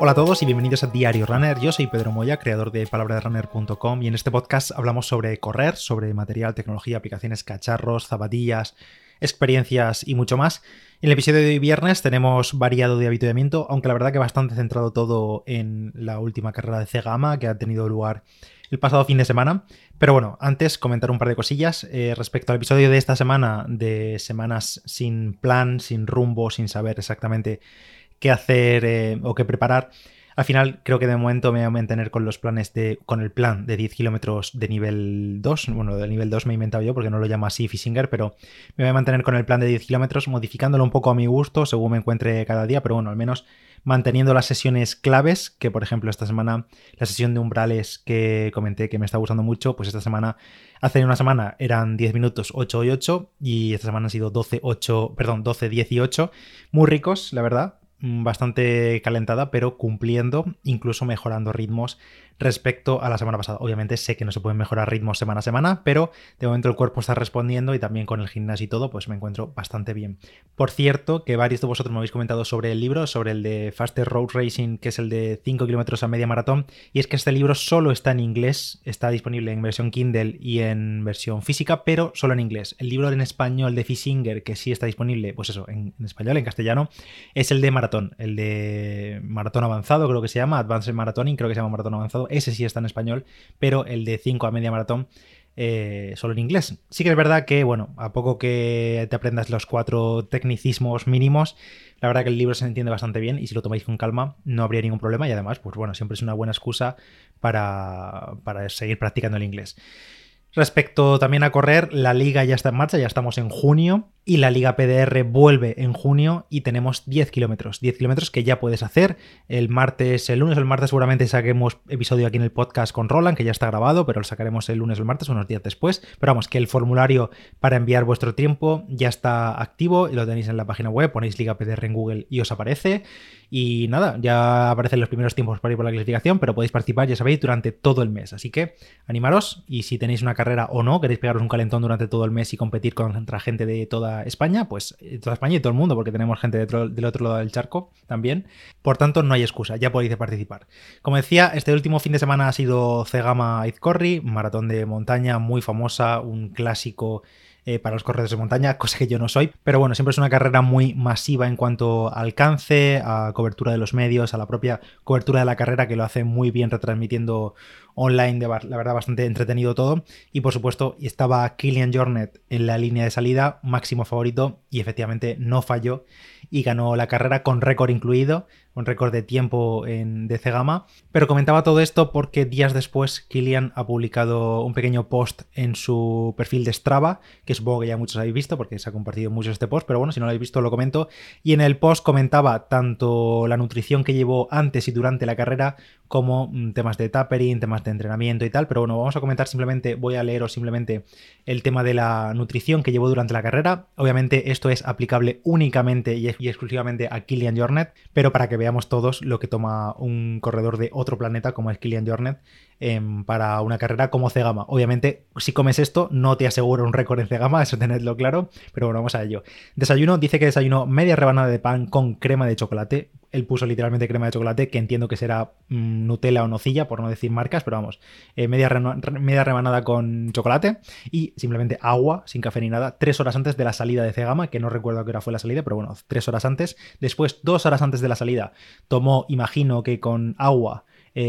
Hola a todos y bienvenidos a Diario Runner. Yo soy Pedro Moya, creador de palabraderunner.com y en este podcast hablamos sobre correr, sobre material, tecnología, aplicaciones, cacharros, zapatillas, experiencias y mucho más. En el episodio de hoy viernes tenemos variado de habituamiento, aunque la verdad que bastante centrado todo en la última carrera de Cegama que ha tenido lugar el pasado fin de semana. Pero bueno, antes comentar un par de cosillas eh, respecto al episodio de esta semana, de semanas sin plan, sin rumbo, sin saber exactamente qué hacer eh, o qué preparar. Al final creo que de momento me voy a mantener con los planes de. con el plan de 10 kilómetros de nivel 2. Bueno, de nivel 2 me he inventado yo porque no lo llamo así Fishinger, pero me voy a mantener con el plan de 10 kilómetros, modificándolo un poco a mi gusto según me encuentre cada día, pero bueno, al menos manteniendo las sesiones claves, que por ejemplo esta semana la sesión de umbrales que comenté que me está gustando mucho, pues esta semana, hace una semana eran 10 minutos 8 y 8 y esta semana han sido 12, 8, perdón, 12, 18, muy ricos, la verdad, bastante calentada, pero cumpliendo, incluso mejorando ritmos respecto a la semana pasada. Obviamente sé que no se pueden mejorar ritmos semana a semana, pero de momento el cuerpo está respondiendo y también con el gimnasio y todo, pues me encuentro bastante bien. Por cierto, que varios de vosotros me habéis comentado sobre el libro, sobre el de Faster Road Racing, que es el de 5 kilómetros a media maratón, y es que este libro solo está en inglés, está disponible en versión Kindle y en versión física, pero solo en inglés. El libro en español de Fishinger, que sí está disponible, pues eso, en, en español, en castellano, es el de maratón, el de maratón avanzado, creo que se llama, Advanced Maratoning, creo que se llama maratón avanzado ese sí está en español, pero el de 5 a media maratón eh, solo en inglés. Sí que es verdad que, bueno, a poco que te aprendas los cuatro tecnicismos mínimos, la verdad que el libro se entiende bastante bien y si lo tomáis con calma no habría ningún problema y además, pues bueno, siempre es una buena excusa para, para seguir practicando el inglés. Respecto también a correr, la liga ya está en marcha, ya estamos en junio y la Liga PDR vuelve en junio y tenemos 10 kilómetros. 10 kilómetros que ya puedes hacer. El martes, el lunes el martes seguramente saquemos episodio aquí en el podcast con Roland, que ya está grabado, pero lo sacaremos el lunes o el martes, unos días después. Pero vamos, que el formulario para enviar vuestro tiempo ya está activo y lo tenéis en la página web. Ponéis Liga PDR en Google y os aparece. Y nada, ya aparecen los primeros tiempos para ir por la clasificación, pero podéis participar, ya sabéis, durante todo el mes. Así que animaros y si tenéis una carrera o no, queréis pegaros un calentón durante todo el mes y competir contra gente de toda España, pues eh, toda España y todo el mundo, porque tenemos gente del otro lado del charco también. Por tanto, no hay excusa, ya podéis participar. Como decía, este último fin de semana ha sido Cegama Izcorri, maratón de montaña muy famosa, un clásico eh, para los corredores de montaña, cosa que yo no soy. Pero bueno, siempre es una carrera muy masiva en cuanto a alcance, a cobertura de los medios, a la propia cobertura de la carrera, que lo hace muy bien retransmitiendo online, de, la verdad bastante entretenido todo. Y por supuesto, estaba Killian Jornet en la línea de salida, máximo favorito, y efectivamente no falló y ganó la carrera con récord incluido, un récord de tiempo en DC Gama. Pero comentaba todo esto porque días después Killian ha publicado un pequeño post en su perfil de Strava, que supongo que ya muchos habéis visto porque se ha compartido mucho este post, pero bueno, si no lo habéis visto lo comento. Y en el post comentaba tanto la nutrición que llevó antes y durante la carrera como mm, temas de tapering, temas de entrenamiento y tal, pero bueno, vamos a comentar simplemente, voy a leeros simplemente el tema de la nutrición que llevó durante la carrera. Obviamente esto es aplicable únicamente y, exclusivamente a Killian Jornet, pero para que veamos todos lo que toma un corredor de otro planeta como es Killian Jornet em, para una carrera como Cegama. Obviamente, si comes esto, no te aseguro un récord en Cegama, eso tenedlo claro, pero bueno, vamos a ello. Desayuno, dice que desayuno media rebanada de pan con crema de chocolate, él puso literalmente crema de chocolate, que entiendo que será mm, Nutella o nocilla, por no decir marcas, pero vamos, eh, media, media, rebanada con chocolate y simplemente agua, sin café ni nada, tres horas antes de la salida de Cegama, que no recuerdo qué hora fue la salida, pero bueno, tres horas antes. Después, dos horas antes de la salida, tomó, imagino que con agua,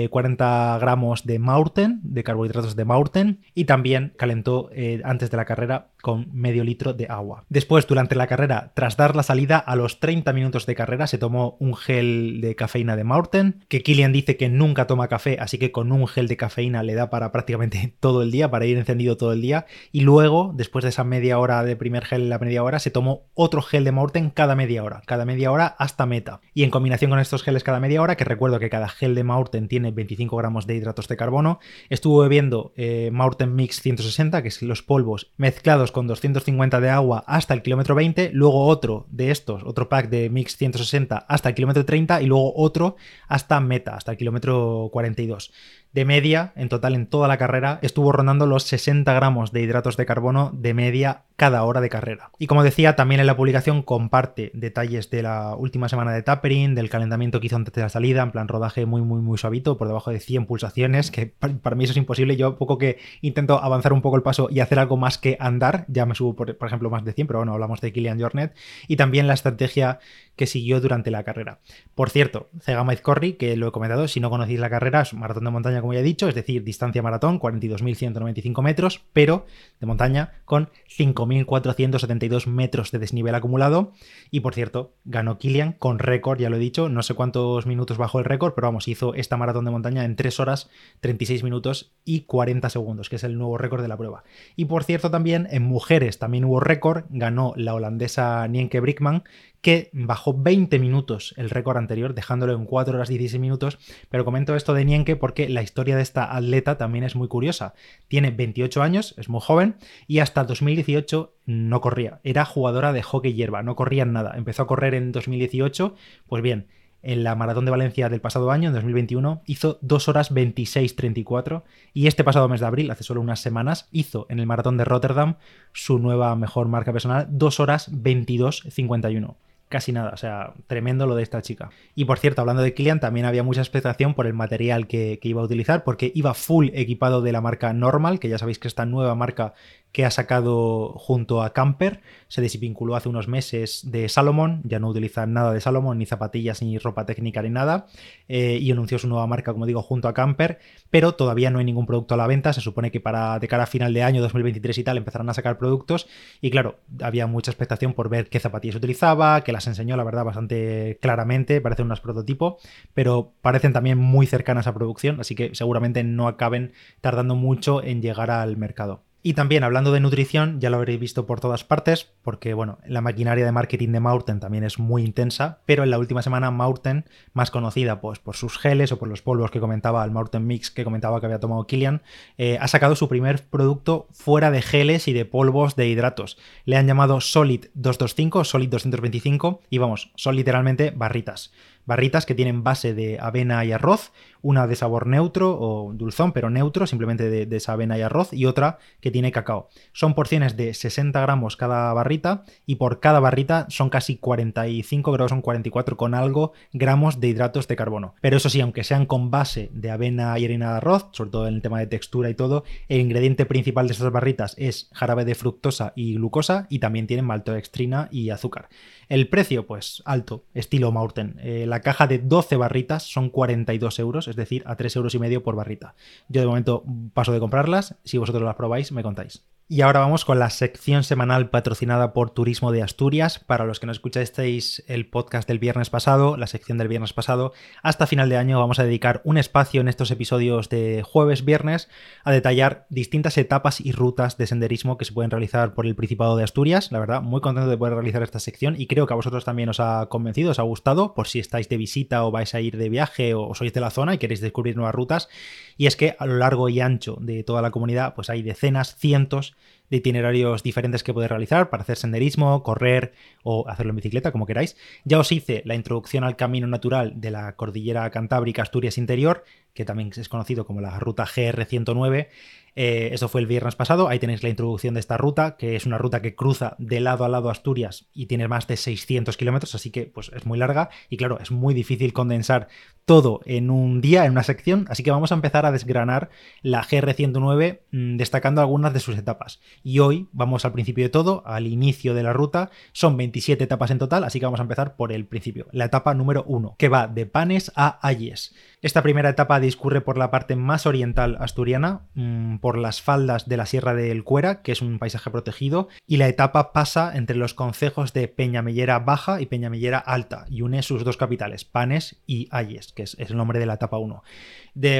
40 eh, gramos de Maurten, de carbohidratos de Maurten, y también calentó eh, antes de la carrera con medio litro de agua. Después, durante la carrera, tras dar la salida, a los 30 minutos de carrera se tomó un gel de cafeína de Maurten, que Kilian dice que nunca toma café, así que con un gel de cafeína le da para prácticamente todo el día, para ir encendido todo el día, y luego, después de esa media hora de primer gel la media hora, se tomó otro gel de Maurten cada media hora, cada media hora hasta meta. Y en combinación con estos geles cada media hora, que recuerdo que cada gel de Maurten tiene 25 gramos de hidratos de carbono. Estuvo bebiendo eh, Maurten Mix 160, que es los polvos mezclados con 250 de agua hasta el kilómetro 20, luego otro de estos, otro pack de Mix 160 hasta el kilómetro 30 y luego otro hasta meta, hasta el kilómetro 42. De media, en total en toda la carrera, estuvo rondando los 60 gramos de hidratos de carbono de media cada hora de carrera. Y como decía, también en la publicación comparte detalles de la última semana de tapering, del calentamiento que hizo antes de la salida, en plan rodaje muy, muy, muy suavito, por debajo de 100 pulsaciones, que para mí eso es imposible. Yo poco que intento avanzar un poco el paso y hacer algo más que andar, ya me subo, por, ejemplo, más de 100, pero bueno, hablamos de Kilian Jornet. Y también la estrategia que siguió durante la carrera. Por cierto, Cegama Izcorri, que lo he comentado, si no conocéis la carrera, es un maratón de montaña, como ya he dicho, es decir, distancia maratón, 42.195 metros, pero de montaña con 5.472 metros de desnivel acumulado. Y por cierto, ganó Kilian con récord, ya lo he dicho, no sé cuántos minutos bajó el récord, pero vamos, hizo esta maratón de montaña en 3 horas, 36 minutos y 40 segundos, que es el nuevo récord de la prueba. Y por cierto, también en mujeres también hubo récord, ganó la holandesa Nienke Brickman, que bajó 20 minutos el récord anterior, dejándolo en 4 horas 16 minutos. Pero comento esto de Nienke porque la historia de esta atleta también es muy curiosa. Tiene 28 años, es muy joven, y hasta 2018 no corría. Era jugadora de hockey hierba, no corría nada. Empezó a correr en 2018, pues bien, en la Maratón de Valencia del pasado año, en 2021, hizo 2 horas 26.34 y este pasado mes de abril, hace solo unas semanas, hizo en el Maratón de Rotterdam su nueva mejor marca personal, 2 horas 22.51 casi nada. O sea, tremendo lo de esta chica. Y por cierto, hablando de Kilian, también había mucha expectación por el material que, iba a utilizar, porque iba full equipado de la marca Normal, que ya sabéis que esta nueva marca que ha sacado junto a Camper. Se desvinculó hace unos meses de Salomon, ya no utiliza nada de Salomon, ni zapatillas, ni ropa técnica, ni nada. Eh, y anunció su nueva marca, como digo, junto a Camper, pero todavía no hay ningún producto a la venta. Se supone que para de cara a final de año 2023 y tal empezarán a sacar productos. Y claro, había mucha expectación por ver qué zapatillas utilizaba, que las enseñó, la verdad, bastante claramente. Parecen unas prototipo, pero parecen también muy cercanas a producción, así que seguramente no acaben tardando mucho en llegar al mercado. Y también hablando de nutrición, ya lo habréis visto por todas partes, porque bueno, la maquinaria de marketing de Maurten también es muy intensa, pero en la última semana Maurten, más conocida pues por sus geles o por los polvos que comentaba, el Maurten Mix que comentaba que había tomado Kilian, eh, ha sacado su primer producto fuera de geles y de polvos de hidratos. Le han llamado Solid 225, Solid 225 y vamos, son literalmente barritas barritas que tienen base de avena y arroz, una de sabor neutro o dulzón, pero neutro, simplemente de, esa avena y arroz, y otra que tiene cacao. Son porciones de 60 gramos cada barrita y por cada barrita son casi 45 grados, son 44 con algo gramos de hidratos de carbono. Pero eso sí, aunque sean con base de avena y harina de arroz, sobre todo en el tema de textura y todo, el ingrediente principal de estas barritas es jarabe de fructosa y glucosa y también tienen maltodextrina y azúcar. El precio, pues alto, estilo Maurten. Eh, la caja de 12 barritas son 42 euros, es decir, a 3 euros y medio por barrita. Yo de momento paso de comprarlas, si vosotros las probáis, me contáis. Y ahora vamos con la sección semanal patrocinada por Turismo de Asturias. Para los que no escuchasteis el podcast del viernes pasado, la sección del viernes pasado, hasta final de año vamos a dedicar un espacio en estos episodios de jueves-viernes a detallar distintas etapas y rutas de senderismo que se pueden realizar por el Principado de Asturias. La verdad, muy contento de poder realizar esta sección y creo que a vosotros también os ha convencido, os ha gustado, por si estáis de visita o vais a ir de viaje o sois de la zona y queréis descubrir nuevas rutas. Y es que a lo largo y ancho de toda la comunidad, pues hay decenas, cientos de itinerarios diferentes que podéis realizar para hacer senderismo, correr o hacerlo en bicicleta, como queráis. Ya os hice la introducción al camino natural de la cordillera Cantábrica Asturias Interior, que también es conocido como la ruta GR109. Eh, eso fue el viernes pasado. Ahí tenéis la introducción de esta ruta, que es una ruta que cruza de lado a lado Asturias y tiene más de 600 kilómetros, así que pues es muy larga y claro, es muy difícil condensar todo en un día, en una sección. Así que vamos a empezar a desgranar la GR109 mm, destacando algunas de sus etapas. Y hoy vamos al principio de todo, al inicio de la ruta. Son 27 etapas en total, así que vamos a empezar por el principio. La etapa número 1, que va de Panes a Ayes. Esta primera etapa discurre por la parte más oriental asturiana, mm, por las faldas de la Sierra del Cuera, que es un paisaje protegido, y la etapa pasa entre los concejos de Peñamellera Baja y Peñamellera Alta, y une sus dos capitales, Panes y Ayes, que es, el nombre de la etapa 1.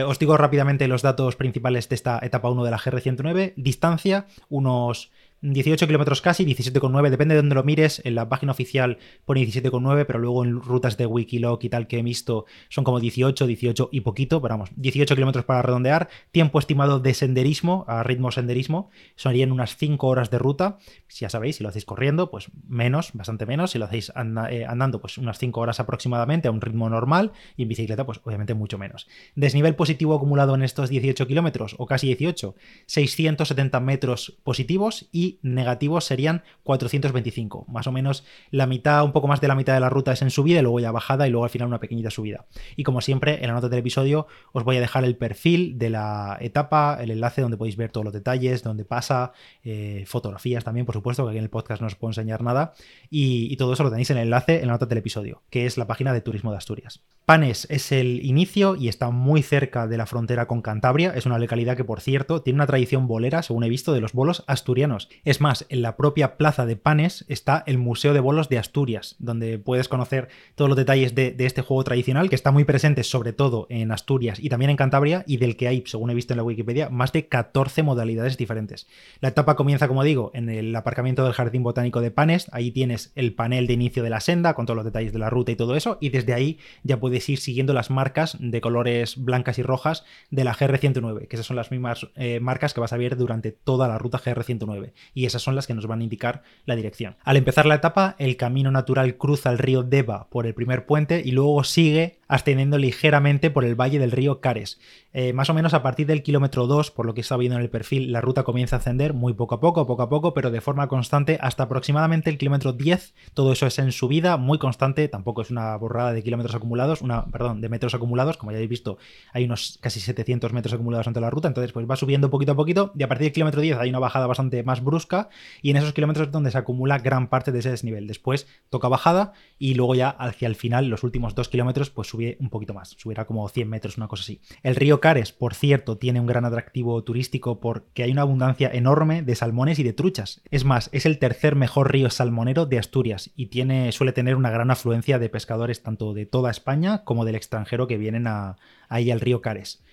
os digo rápidamente los datos principales de esta etapa 1 de la GR109. Distancia, unos 18 kilómetros casi, 17,9, depende de dónde lo mires. En la página oficial pone 17,9, pero luego en rutas de Wikiloc y tal que he visto son como 18, 18 y poquito, pero vamos, 18 kilómetros para redondear. Tiempo estimado de senderismo, a ritmo senderismo, sonarían unas 5 horas de ruta. Si ya sabéis, si lo hacéis corriendo, pues menos, bastante menos. Si lo hacéis eh, andando, pues unas 5 horas aproximadamente a un ritmo normal. Y en bicicleta, pues obviamente mucho menos. Desnivel positivo acumulado en estos 18 kilómetros, o casi 18, 670 metros positivos y negativos serían 425. Más o menos la mitad, un poco más de la mitad de la ruta es en subida y luego ya bajada y luego al final una pequeñita subida. Y como siempre, en la nota del episodio os voy a dejar el perfil de la etapa, el enlace donde podéis ver todos los detalles, donde pasa, eh, fotografías también, por supuesto, que aquí en el podcast no os puedo enseñar nada. Y, y todo eso lo tenéis en el enlace en la nota del episodio, que es la página de Turismo de Asturias. Panes es el inicio y está muy cerca de la frontera con Cantabria. Es una localidad que, por cierto, tiene una tradición bolera, según he visto, de los bolos asturianos. Es más, en la propia plaza de Panes está el Museo de Bolos de Asturias, donde puedes conocer todos los detalles de, este juego tradicional, que está muy presente sobre todo en Asturias y también en Cantabria, y del que hay, según he visto en la Wikipedia, más de 14 modalidades diferentes. La etapa comienza, como digo, en el aparcamiento del Jardín Botánico de Panes. Ahí tienes el panel de inicio de la senda, con todos los detalles de la ruta y todo eso, y desde ahí ya puedes ir siguiendo las marcas de colores blancas y rojas de la GR109, que esas son las mismas eh, marcas que vas a ver durante toda la ruta GR109. Y esas son las que nos van a indicar la dirección. Al empezar la etapa, el camino natural cruza el río Deva por el primer puente y luego sigue ascendiendo ligeramente por el valle del río Cares. Eh, más o menos a partir del kilómetro 2, por lo que está viendo en el perfil, la ruta comienza a ascender muy poco a poco, poco a poco, pero de forma constante hasta aproximadamente el kilómetro 10. Todo eso es en subida, muy constante, tampoco es una borrada de kilómetros acumulados, una, perdón, de metros acumulados, como ya habéis visto, hay unos casi 700 metros acumulados ante la ruta, entonces pues va subiendo poquito a poquito y a partir del kilómetro 10 hay una bajada bastante más brusca y en esos kilómetros es donde se acumula gran parte de ese desnivel. Después toca bajada y luego ya hacia el final, los últimos dos kilómetros, pues sube un poquito más, subirá como 100 metros, una cosa así. El río Cares, por cierto, tiene un gran atractivo turístico porque hay una abundancia enorme de salmones y de truchas. Es más, es el tercer mejor río salmonero de Asturias y tiene, suele tener una gran afluencia de pescadores tanto de toda España como del extranjero que vienen a, ahí al río Cares.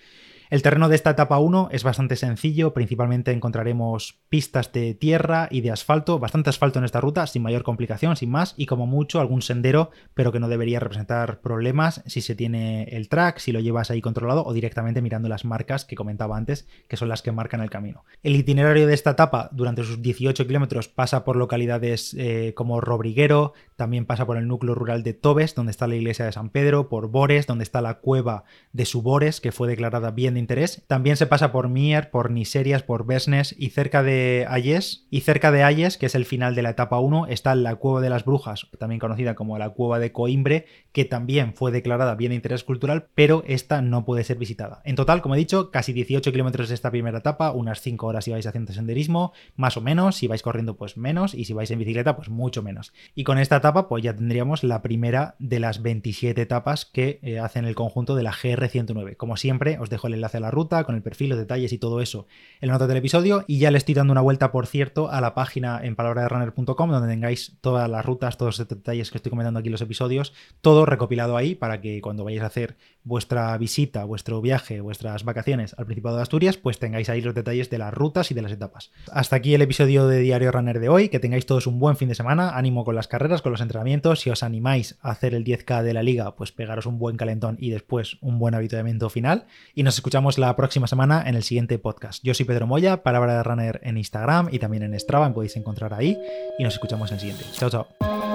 El terreno de esta etapa 1 es bastante sencillo, principalmente encontraremos pistas de tierra y de asfalto, bastante asfalto en esta ruta, sin mayor complicación, sin más, y como mucho algún sendero, pero que no debería representar problemas si se tiene el track, si lo llevas ahí controlado o directamente mirando las marcas que comentaba antes, que son las que marcan el camino. El itinerario de esta etapa durante sus 18 kilómetros pasa por localidades eh, como Robriguero, también pasa por el núcleo rural de Tobes, donde está la iglesia de San Pedro, por Bores, donde está la cueva de Subores, que fue declarada bien de interés. También se pasa por Mier, por Niserias, por Besnes y cerca de Ayes. Y cerca de Ayes, que es el final de la etapa 1, está la Cueva de las Brujas, también conocida como la Cueva de Coimbre, que también fue declarada bien de interés cultural, pero esta no puede ser visitada. En total, como he dicho, casi 18 kilómetros de esta primera etapa, unas 5 horas si vais haciendo senderismo, más o menos, si vais corriendo pues menos y si vais en bicicleta pues mucho menos. Y con esta etapa pues ya tendríamos la primera de las 27 etapas que eh, hacen el conjunto de la GR109. Como siempre, os dejo el enlace a la ruta, con el perfil, los detalles y todo eso en la nota del episodio. Y ya le estoy dando una vuelta, por cierto, a la página en palabraderunner.com, donde tengáis todas las rutas, todos los detalles que estoy comentando aquí los episodios, todo recopilado ahí para que cuando vayáis a hacer vuestra visita, vuestro viaje, vuestras vacaciones al Principado de Asturias, pues tengáis ahí los detalles de las rutas y de las etapas. Hasta aquí el episodio de Diario Runner de hoy, que tengáis todos un buen fin de semana, ánimo con las carreras, con los entrenamientos, si os animáis a hacer el 10K de la liga, pues pegaros un buen calentón y después un buen habituamiento final. Y nos escuchamos la próxima semana en el siguiente podcast. Yo soy Pedro Moya, Palabra de Runner en Instagram y también en Strava, podéis encontrar ahí y nos escuchamos en el siguiente. Chao, chao.